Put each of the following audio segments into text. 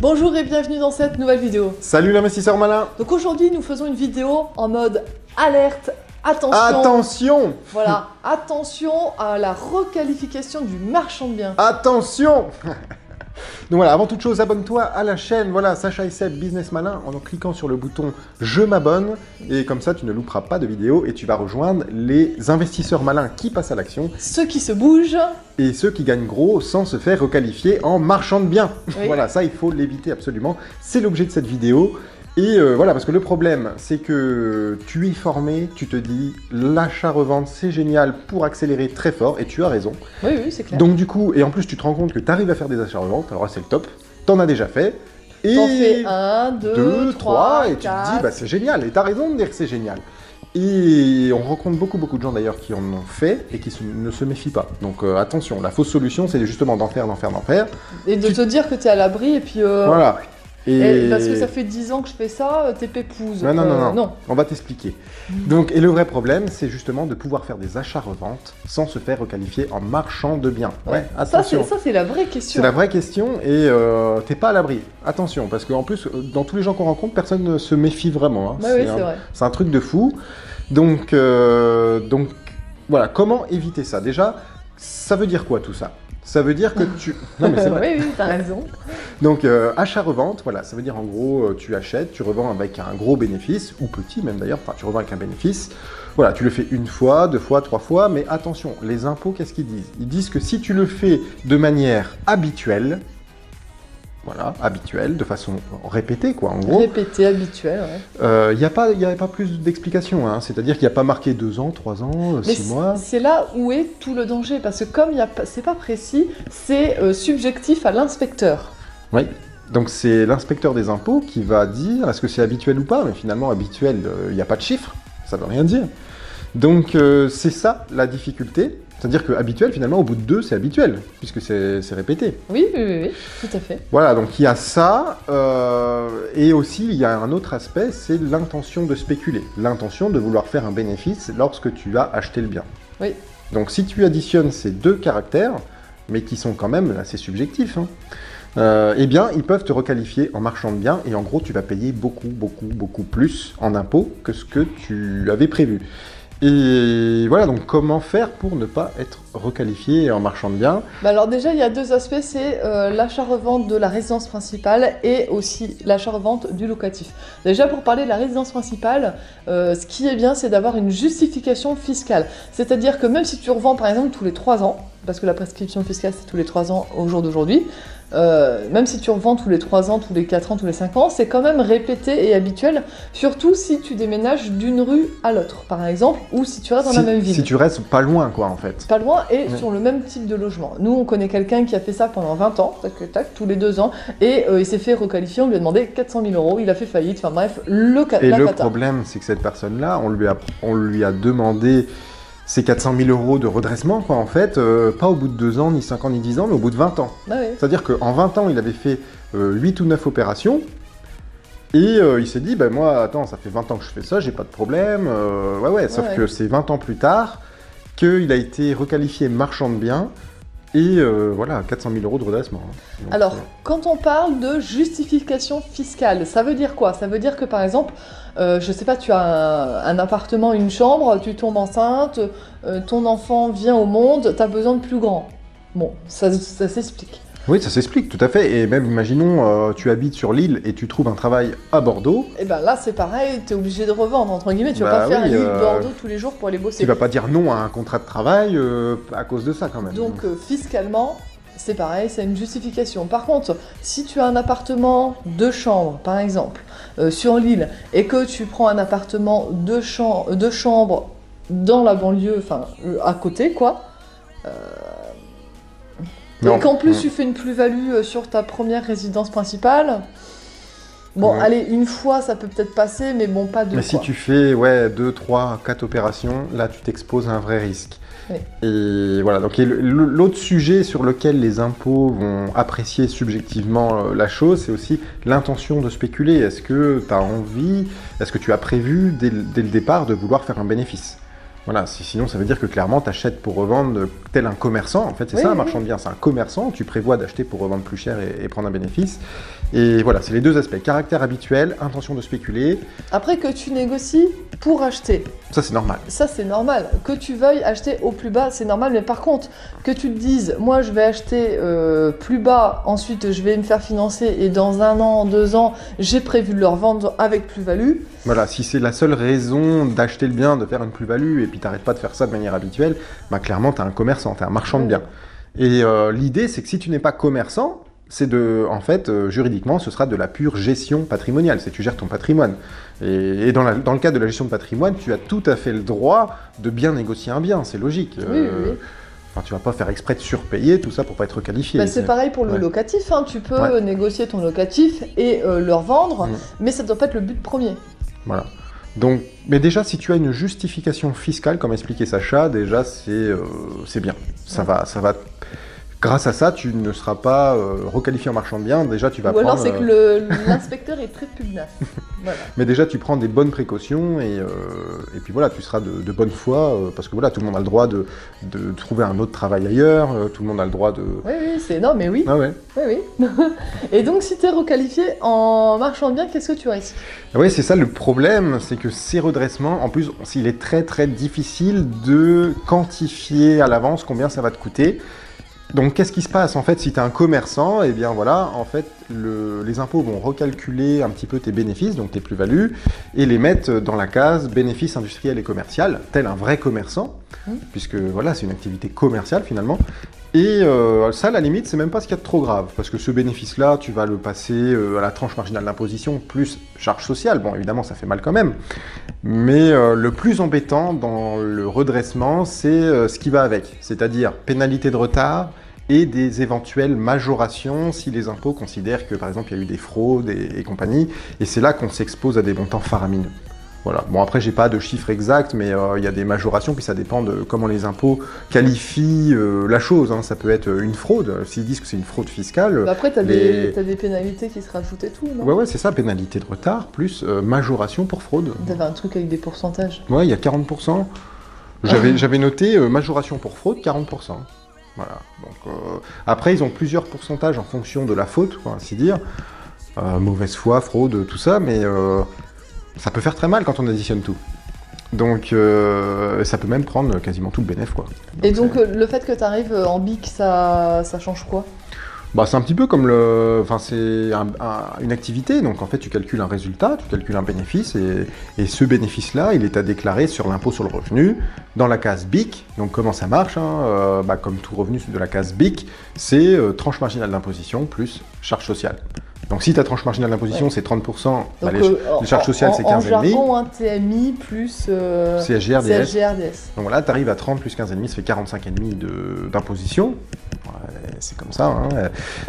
Bonjour et bienvenue dans cette nouvelle vidéo. Salut l'investisseur malin Donc aujourd'hui nous faisons une vidéo en mode alerte, attention. Attention Voilà, attention à la requalification du marchand de biens. Attention Donc voilà, avant toute chose, abonne-toi à la chaîne, voilà, Sacha et Seb, Business Malin, en cliquant sur le bouton « Je m'abonne » et comme ça, tu ne louperas pas de vidéos et tu vas rejoindre les investisseurs malins qui passent à l'action Ceux qui se bougent, et ceux qui gagnent gros sans se faire requalifier en marchand de biens. Oui. Voilà, ça, il faut l'éviter absolument. C'est l'objet de cette vidéo. Et euh, voilà, parce que le problème, c'est que tu es formé, tu te dis l'achat-revente, c'est génial pour accélérer très fort, et tu as raison. oui oui c'est clair. Donc du coup, et en plus tu te rends compte que tu arrives à faire des achats-reventes, alors là c'est le top, t'en as déjà fait, et T'en fais un, deux, deux, trois, trois, et tu te dis bah c'est génial, et t'as raison de dire que c'est génial. Et on rencontre beaucoup beaucoup de gens d'ailleurs qui en ont fait et qui se- ne se méfient pas. Donc euh, attention, la fausse solution c'est justement d'en faire, d'en faire, d'en faire. Et de te dire que t'es à l'abri et puis... euh, Voilà. Eh, parce que ça fait 10 ans que je fais ça, euh, t'es pépouze. Non, non, non, Euh, non. On va t'expliquer. Donc, et le vrai problème, c'est justement de pouvoir faire des achats-reventes sans se faire requalifier en marchand de biens. Ouais, Ça c'est attention. ça, c'est la vraie question. C'est la vraie question et euh, t'es pas à l'abri. Attention, parce qu'en plus, dans tous les gens qu'on rencontre, personne ne se méfie vraiment. hein. Bah oui, un, c'est vrai. c'est un truc de fou. Donc, euh, donc, voilà, comment éviter ça? Déjà, ça veut dire quoi tout ça? Ça veut dire que tu... Non mais c'est vrai. oui, oui, t'as raison. Donc, euh, achat-revente, voilà, ça veut dire en gros, euh, tu achètes, tu revends avec un gros bénéfice, ou petit même d'ailleurs, enfin, tu revends avec un bénéfice. Voilà, tu le fais une fois, deux fois, trois fois, mais attention, les impôts, qu'est-ce qu'ils disent? Ils disent que si tu le fais de manière habituelle, voilà, habituelle, de façon répétée, quoi, en gros, Répété, habituel, ouais. il n'y a, pas- y a pas plus d'explications, hein. c'est-à-dire qu'il n'y a pas marqué deux ans, trois ans, euh, Mais six c'est- mois. c'est là où est tout le danger, parce que comme il y a pas- c'est pas précis, c'est euh, subjectif à l'inspecteur. Oui. Donc c'est l'inspecteur des impôts qui va dire est-ce que c'est habituel ou pas, mais finalement habituel, il n'y a pas de chiffre, ça veut rien dire. Donc euh, c'est ça la difficulté, c'est-à-dire que habituel finalement au bout de deux c'est habituel, puisque c'est répété. Oui, oui, oui, oui, tout à fait. Voilà, donc il y a ça, euh, et aussi il y a un autre aspect, c'est l'intention de spéculer, l'intention de vouloir faire un bénéfice lorsque tu as acheté le bien. Oui. Donc si tu additionnes ces deux caractères, mais qui sont quand même assez subjectifs, hein, euh, eh bien ils peuvent te requalifier en marchand de biens, et en gros tu vas payer beaucoup, beaucoup, beaucoup plus en impôts que ce que tu avais prévu. Et voilà, donc comment faire pour ne pas être requalifié en marchand de biens Bah alors déjà, il y a deux aspects, c'est euh, l'achat-revente de la résidence principale et aussi l'achat-revente du locatif. Déjà, pour parler de la résidence principale, euh, ce qui est bien, c'est d'avoir une justification fiscale. C'est-à-dire que même si tu revends, par exemple, tous les 3 ans, parce que la prescription fiscale, c'est tous les 3 ans au jour d'aujourd'hui, euh, même si tu revends tous les 3 ans, tous les 4 ans, tous les 5 ans, c'est quand même répété et habituel, surtout si tu déménages d'une rue à l'autre, par exemple, ou si tu restes dans si, la même ville si tu restes pas loin, quoi, en fait. pas loin et sur le même type de logement. Nous, on connaît quelqu'un qui a fait ça pendant 20 ans, tac, tac, tous les deux ans, et euh, il s'est fait requalifier, on lui a demandé 400 000 euros, il a fait faillite, enfin bref, le Et la le cata. problème, c'est que cette personne-là, on lui a, on lui a demandé ces 400 000 euros de redressement, quoi, en fait, euh, pas au bout de 2 ans, ni 5 ans, ni 10 ans, mais au bout de 20 ans. Ah ouais. C'est-à-dire qu'en 20 ans, il avait fait 8 ou 9 opérations, et euh, il s'est dit, ben moi, attends, ça fait 20 ans que je fais ça, j'ai pas de problème, euh, ouais, ouais, sauf Ouais. que c'est 20 ans plus tard qu'il a été requalifié marchand de biens, et euh, voilà, 400 000 euros de redressement. hein. Donc, Alors, euh, quand on parle de justification fiscale, ça veut dire quoi? Ça veut dire que par exemple, euh, je sais pas, tu as un, un appartement, une chambre, tu tombes enceinte, euh, ton enfant vient au monde, tu as besoin de plus grand. Bon, ça, ça s'explique. Oui, ça s'explique, tout à fait. Et même, imaginons, euh, tu habites sur l'île et tu trouves un travail à Bordeaux. Et ben là, c'est pareil, tu es obligé de revendre, entre guillemets, tu vas Bah pas faire oui, l'île euh, Bordeaux tous les jours pour aller bosser. Tu vas pas dire non à un contrat de travail euh, à cause de ça, quand même. Donc euh, fiscalement, c'est pareil, c'est une justification. Par contre, si tu as un appartement deux chambres, par exemple, sur l'île, et que tu prends un appartement deux, cham- deux chambres dans la banlieue, enfin à côté, quoi, et qu'en plus tu fais une plus-value euh, sur ta première résidence principale, bon, Ouais. allez, une fois ça peut peut-être passer, mais bon, pas deux Mais si tu fais ouais, 2, 3, 4 opérations, là tu t'exposes à un vrai risque. Et voilà, donc l'autre sujet sur lequel les impôts vont apprécier subjectivement euh, la chose, c'est aussi l'intention de spéculer. Est-ce que tu as envie, est-ce que tu as prévu dès le départ de vouloir faire un bénéfice? Voilà, si- sinon ça veut dire que clairement tu achètes pour revendre tel un commerçant. En fait, c'est Oui, ça un oui, marchand de biens, c'est un commerçant. Tu prévois d'acheter pour revendre plus cher et, et prendre un bénéfice. Et voilà, c'est les deux aspects caractère habituel, intention de spéculer. Après que tu négocies pour acheter, Ça, c'est normal. ça c'est normal. Que tu veuilles acheter au plus bas, c'est normal. Mais par contre, que tu te dises, moi je vais acheter euh, plus bas, ensuite je vais me faire financer et dans un an, deux ans, j'ai prévu de le revendre avec plus-value. Voilà, si c'est la seule raison d'acheter le bien, de faire une plus-value, et puis t'arrêtes pas de faire ça de manière habituelle, bah clairement t'es un commerçant, t'es un marchand de biens. Et euh, l'idée, c'est que si tu n'es pas commerçant, c'est de, en fait, euh, juridiquement, ce sera de la pure gestion patrimoniale, c'est tu gères ton patrimoine. Et, et dans, la- dans le cas de la gestion de patrimoine, tu as tout à fait le droit de bien négocier un bien, c'est logique. Oui, oui, oui. Enfin, tu vas pas faire exprès de surpayer tout ça pour pas être qualifié. Bah, c'est pareil pour le ouais. locatif. hein. Tu peux Ouais. négocier ton locatif et euh, le revendre, Mm. mais ça doit pas être le but premier. Voilà. Donc, mais déjà, si tu as une justification fiscale, comme expliquait Sacha, déjà, c'est euh, bien. Ça va, ça va. Grâce à ça, tu ne seras pas euh, requalifié en marchand de biens. Déjà, tu vas Ou alors c'est que euh, l'inspecteur est très pugnace. Voilà. Mais déjà, tu prends des bonnes précautions et, euh, et puis voilà, tu seras de, de bonne foi euh, parce que voilà, tout le monde a le droit de, de trouver un autre travail ailleurs. tout le monde a le droit de. Oui, oui, c'est. Non, mais oui. Ah ouais. Oui, oui. et donc, si tu es requalifié en marchand de biens, qu'est-ce que tu risques? Oui, c'est ça le problème, c'est que ces redressements, en plus, il est très très difficile de quantifier à l'avance combien ça va te coûter. Donc, qu'est-ce qui se passe en fait si tu es un commerçant? Eh bien voilà, en fait, le- les impôts vont recalculer un petit peu tes bénéfices, donc tes plus-values, et les mettre dans la case bénéfices industriels et commercial, tel un vrai commerçant, Mmh. puisque voilà, c'est une activité commerciale finalement. Et euh, ça, à la limite, c'est même pas ce qu'il y a de trop grave, parce que ce bénéfice-là, tu vas le passer euh, à la tranche marginale d'imposition plus charge sociale. Bon, évidemment, ça fait mal quand même. Mais euh, le plus embêtant dans le redressement, c'est ce qui va avec, c'est-à-dire pénalité de retard et des éventuelles majorations si les impôts considèrent que, par exemple, il y a eu des fraudes et, et compagnie. Et c'est là qu'on s'expose à des montants faramineux. Voilà. Bon, après, j'ai pas de chiffres exacts, mais euh, il y a des majorations, puis ça dépend de comment les impôts qualifient euh, la chose. hein. Ça peut être une fraude. S'ils disent que c'est une fraude fiscale, Bah Après, tu as, les- des pénalités qui se rajoutent et tout, non? Ouais, ouais, c'est ça, pénalité de retard plus euh, majoration pour fraude. T'avais un truc avec des pourcentages. Ouais, il y a 40%. J'avais, j'avais noté majoration pour fraude, 40%. Voilà. Donc, après, ils ont plusieurs pourcentages en fonction de la faute, quoi, ainsi dire. Mauvaise foi, fraude, tout ça, mais ça peut faire très mal quand on additionne tout. Donc, euh, ça peut même prendre quasiment tout le bénéfice, quoi. Et donc, euh, le fait que tu arrives en bic, ça, ça change quoi? Bah, c'est un petit peu comme le. Enfin, c'est un- un- une activité, donc en fait, tu calcules un résultat, tu calcules un bénéfice, et, et ce bénéfice-là, il est à déclarer sur l'impôt sur le revenu, dans la case BIC. Donc, comment ça marche hein, euh, bah, Comme tout revenu de la case BIC, c'est euh, tranche marginale d'imposition plus charge sociale. Donc, si ta tranche marginale d'imposition, c'est 30%, bah, les, euh, les charges sociales, c'est en, en 15,5. jargon, un TMI plus euh, CSG, RDS. CSG, RDS. Donc voilà, tu arrives à 30 plus 15,5, ça fait 45,5 de- d'imposition. Ouais, c'est comme ça. hein.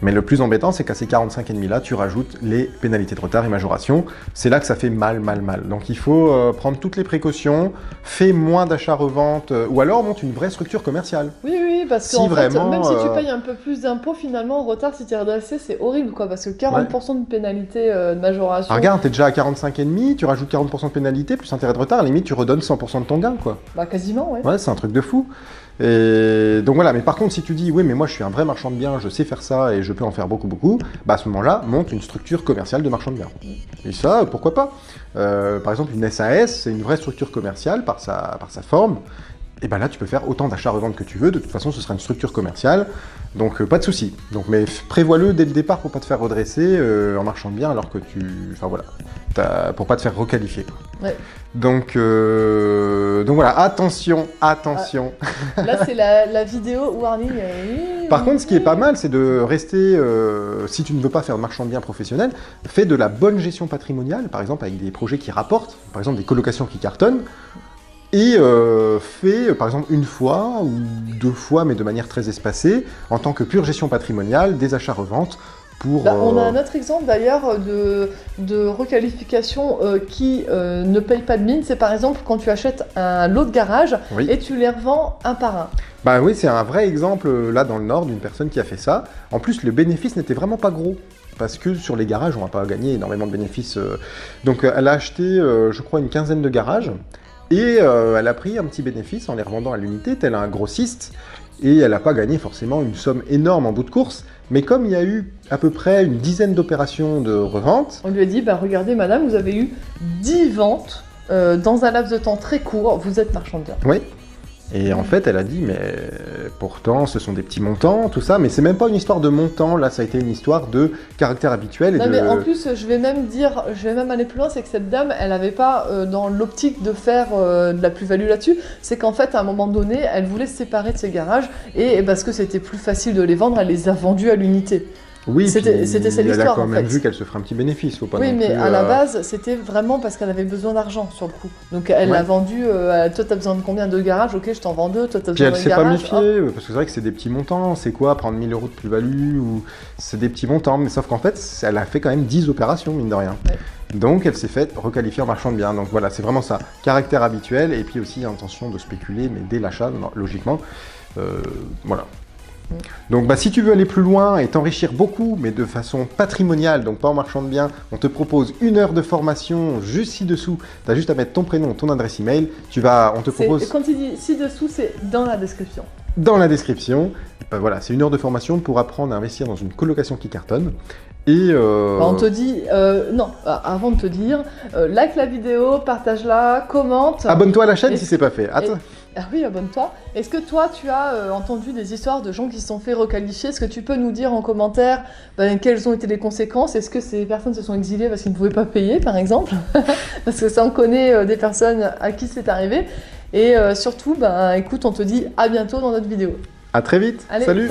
Mais le plus embêtant, c'est qu'à ces 45,5 là, tu rajoutes les pénalités de retard et majoration. C'est là que ça fait mal, mal, mal. Donc il faut euh, prendre toutes les précautions, fais moins d'achats-reventes, euh, ou alors monte une vraie structure commerciale. Oui, oui, parce Si que en fait, vraiment, même si tu euh, payes un peu plus d'impôts, finalement, en retard, si tu es redressé, c'est horrible, quoi, parce que 40% de pénalité euh, de majoration. Ah, regarde, t'es déjà à 45,5, tu rajoutes 40% de pénalité, plus intérêt de retard, à la limite, tu redonnes 100% de ton gain, quoi. Bah, quasiment, ouais. Ouais, c'est un truc de fou. Et donc voilà, mais par contre, si tu dis, oui, mais moi je suis un vrai marchand de biens, je sais faire ça et je peux en faire beaucoup, beaucoup, bah à ce moment-là, monte une structure commerciale de marchand de biens. Et ça, pourquoi pas? Euh, Par exemple, une SAS, c'est une vraie structure commerciale par sa, par sa forme. Et ben là, tu peux faire autant d'achats-reventes que tu veux. De toute façon, ce sera une structure commerciale. Donc, euh, pas de souci. Donc, mais prévois-le dès le départ pour pas te faire redresser euh, en marchand de biens alors que tu. Enfin voilà. T'as- Pour pas te faire requalifier. Ouais. Donc, euh, donc voilà, attention, attention. Là, c'est la, la vidéo warning. euh, Par contre, ce qui est pas mal, c'est de rester, si tu ne veux pas faire de marchand de biens professionnel, fais de la bonne gestion patrimoniale, par exemple avec des projets qui rapportent, par exemple des colocations qui cartonnent, et euh, fais, par exemple, une fois ou deux fois, mais de manière très espacée, en tant que pure gestion patrimoniale, des achats-reventes pour... Bah, on a euh, un autre exemple d'ailleurs de, de requalification euh, qui euh, ne paye pas de mine. C'est par exemple quand tu achètes un lot de garage Oui. et tu les revends un par un. Bah oui, c'est un vrai exemple euh, là dans le Nord d'une personne qui a fait ça. En plus, le bénéfice n'était vraiment pas gros. Parce que sur les garages, on va pas gagner énormément de bénéfices. euh. Donc euh, elle a acheté, euh, je crois, une quinzaine de garages. Et euh, elle a pris un petit bénéfice en les revendant à l'unité, tel un grossiste, et elle n'a pas gagné forcément une somme énorme en bout de course, mais comme il y a eu à peu près une dizaine d'opérations de revente, On lui a dit, bah regardez madame, vous avez eu 10 ventes euh, dans un laps de temps très court, vous êtes marchand de biens. oui. Et en fait, elle a dit, mais euh, pourtant, ce sont des petits montants, tout ça, mais c'est même pas une histoire de montant, là, ça a été une histoire de caractère habituel et Non de... mais en plus, je vais même dire, je vais même aller plus loin, c'est que cette dame, elle n'avait pas euh, dans l'optique de faire euh, de la plus-value là-dessus. C'est qu'en fait, à un moment donné, elle voulait se séparer de ses garages et parce que c'était plus facile de les vendre, elle les a vendus à l'unité. Oui, C'était- ça Elle a l'histoire, quand en même fait. vu qu'elle se ferait un petit bénéfice, faut pas oui, non mais plus, à la euh, base, c'était vraiment parce qu'elle avait besoin d'argent sur le coup. Donc elle Ouais. l'a vendu. euh, toi, t'as besoin de combien de garages? Ok, je t'en vends deux. Toi, t'as Puis besoin elle d'un s'est pas garage. méfiée, parce que c'est vrai que c'est des petits montants. C'est quoi prendre 1000 euros de plus-value ou C'est des petits montants, mais sauf qu'en fait, elle a fait quand même 10 opérations, mine de rien. Ouais. Donc elle s'est faite requalifier en marchand de biens. Donc voilà, c'est vraiment ça. Caractère habituel et puis aussi intention de spéculer, mais dès l'achat, logiquement. Euh, voilà. Donc bah, si tu veux aller plus loin et t'enrichir beaucoup, mais de façon patrimoniale, donc pas en marchand de biens, on te propose une heure de formation juste ci-dessous. Tu as juste à mettre ton prénom, ton adresse email. Tu vas, on te propose Quand il dit ci-dessous, c'est dans la description. dans la description. Euh, voilà, c'est une heure de formation pour apprendre à investir dans une colocation qui cartonne. Et euh, Bah, on te dit, euh, non, euh, avant de te dire, euh, like la vidéo, partage-la, commente. abonne-toi à la chaîne Et- si c'est pas fait. Attends. Ah oui, abonne-toi. Est-ce que toi, tu as euh, entendu des histoires de gens qui se sont fait requalifier? Est-ce que tu peux nous dire en commentaire ben, quelles ont été les conséquences? Est-ce que ces personnes se sont exilées parce qu'ils ne pouvaient pas payer, par exemple? Parce que ça, on connaît euh, des personnes à qui c'est arrivé. Et euh, surtout, ben, écoute, on te dit à bientôt dans notre vidéo. À très vite. Allez, salut.